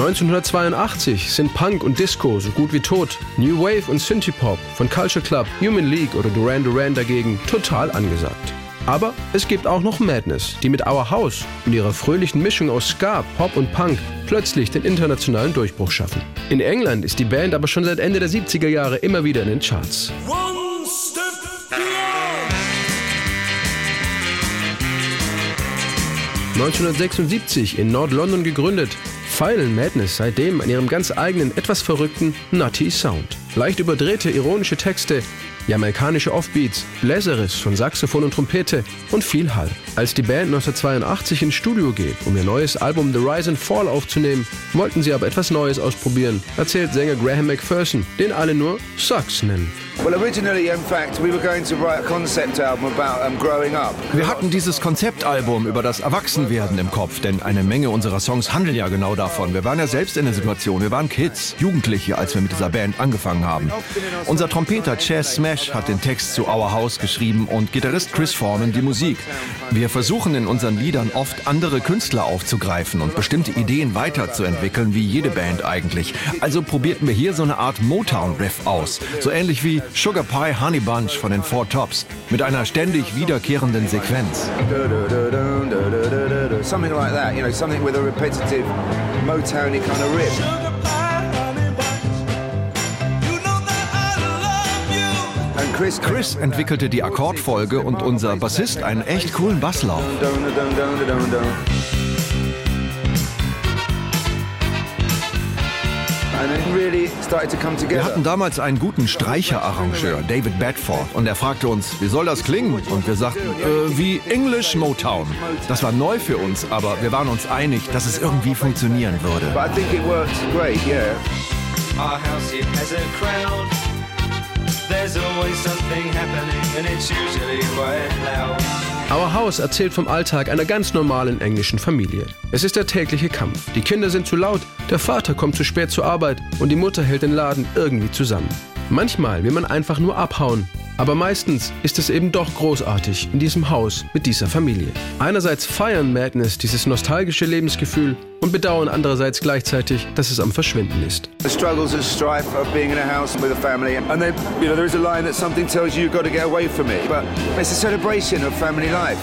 1982 sind Punk und Disco so gut wie tot. New Wave und Synthie-Pop von Culture Club, Human League oder Duran Duran dagegen total angesagt. Aber es gibt auch noch Madness, die mit Our House und ihrer fröhlichen Mischung aus Ska, Pop und Punk plötzlich den internationalen Durchbruch schaffen. In England ist die Band aber schon seit Ende der 70er Jahre immer wieder in den Charts. 1976 in Nord-London gegründet, feilen Madness seitdem an ihrem ganz eigenen, etwas verrückten Nutty Sound. Leicht überdrehte, ironische Texte, jamaikanische Offbeats, Bläserriffs von Saxophon und Trompete und viel Hall. Als die Band 1982 ins Studio geht, um ihr neues Album The Rise and Fall aufzunehmen, wollten sie aber etwas Neues ausprobieren, erzählt Sänger Graham McPherson, den alle nur Sucks nennen. Wir hatten dieses Konzeptalbum über das Erwachsenwerden im Kopf, denn eine Menge unserer Songs handeln ja genau davon. Wir waren ja selbst in der Situation, wir waren Kids, Jugendliche, als wir mit dieser Band angefangen haben. Unser Trompeter Chess Smash hat den Text zu Our House geschrieben und Gitarrist Chris Foreman die Musik. Wir versuchen in unseren Liedern oft andere Künstler aufzugreifen und bestimmte Ideen weiterzuentwickeln, wie jede Band eigentlich. Also probierten wir hier so eine Art Motown-Riff aus, so ähnlich wie Sugar Pie Honey Bunch von den Four Tops mit einer ständig wiederkehrenden Sequenz. Something like that, you know, something with a repetitive Motowny kind of riff. Chris, Chris entwickelte die Akkordfolge und unser Bassist einen echt coolen Basslauf. Wir hatten damals einen guten Streicherarrangeur, David Bedford, und er fragte uns, wie soll das klingen? Und wir sagten, äh, wie English Motown. Das war neu für uns, aber wir waren uns einig, dass es irgendwie funktionieren würde. There's always something happening and it's usually quite loud. Our House erzählt vom Alltag einer ganz normalen englischen Familie. Es ist der tägliche Kampf. Die Kinder sind zu laut, der Vater kommt zu spät zur Arbeit und die Mutter hält den Laden irgendwie zusammen. Manchmal will man einfach nur abhauen, aber meistens ist es eben doch großartig in diesem Haus mit dieser Familie. Einerseits feiern Madness dieses nostalgische Lebensgefühl und bedauern andererseits gleichzeitig, dass es am Verschwinden ist. The struggles and strife of being in a house with a family and then you know there is a line that something tells you you've got to get away from it but it's a celebration of family life.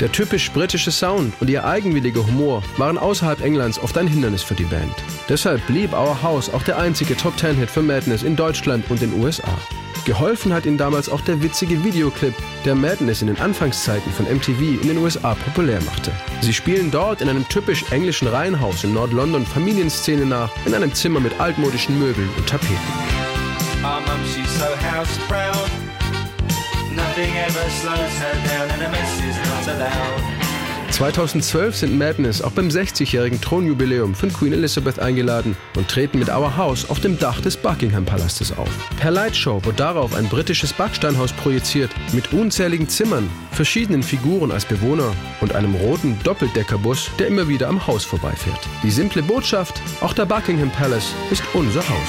Der typisch britische Sound und ihr eigenwilliger Humor waren außerhalb Englands oft ein Hindernis für die Band. Deshalb blieb Our House auch der einzige Top Ten Hit für Madness in Deutschland und den USA. Geholfen hat ihnen damals auch der witzige Videoclip, der Madness in den Anfangszeiten von MTV in den USA populär machte. Sie spielen dort in einem typisch englischen Reihenhaus in Nord-London Familienszene nach, in einem Zimmer mit altmodischen Möbeln und Tapeten. Our mum, she's so house proud. Nothing ever slows her down and a mess is not allowed. 2012 sind Madness auch beim 60-jährigen Thronjubiläum von Queen Elizabeth eingeladen und treten mit Our House auf dem Dach des Buckingham Palastes auf. Per Lightshow wird darauf ein britisches Backsteinhaus projiziert mit unzähligen Zimmern, verschiedenen Figuren als Bewohner und einem roten Doppeldeckerbus, der immer wieder am Haus vorbeifährt. Die simple Botschaft, auch der Buckingham Palace ist unser Haus.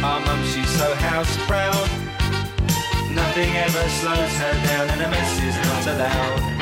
Our mum, she's so house proud. Nothing ever slows her down, and a mess is not allowed.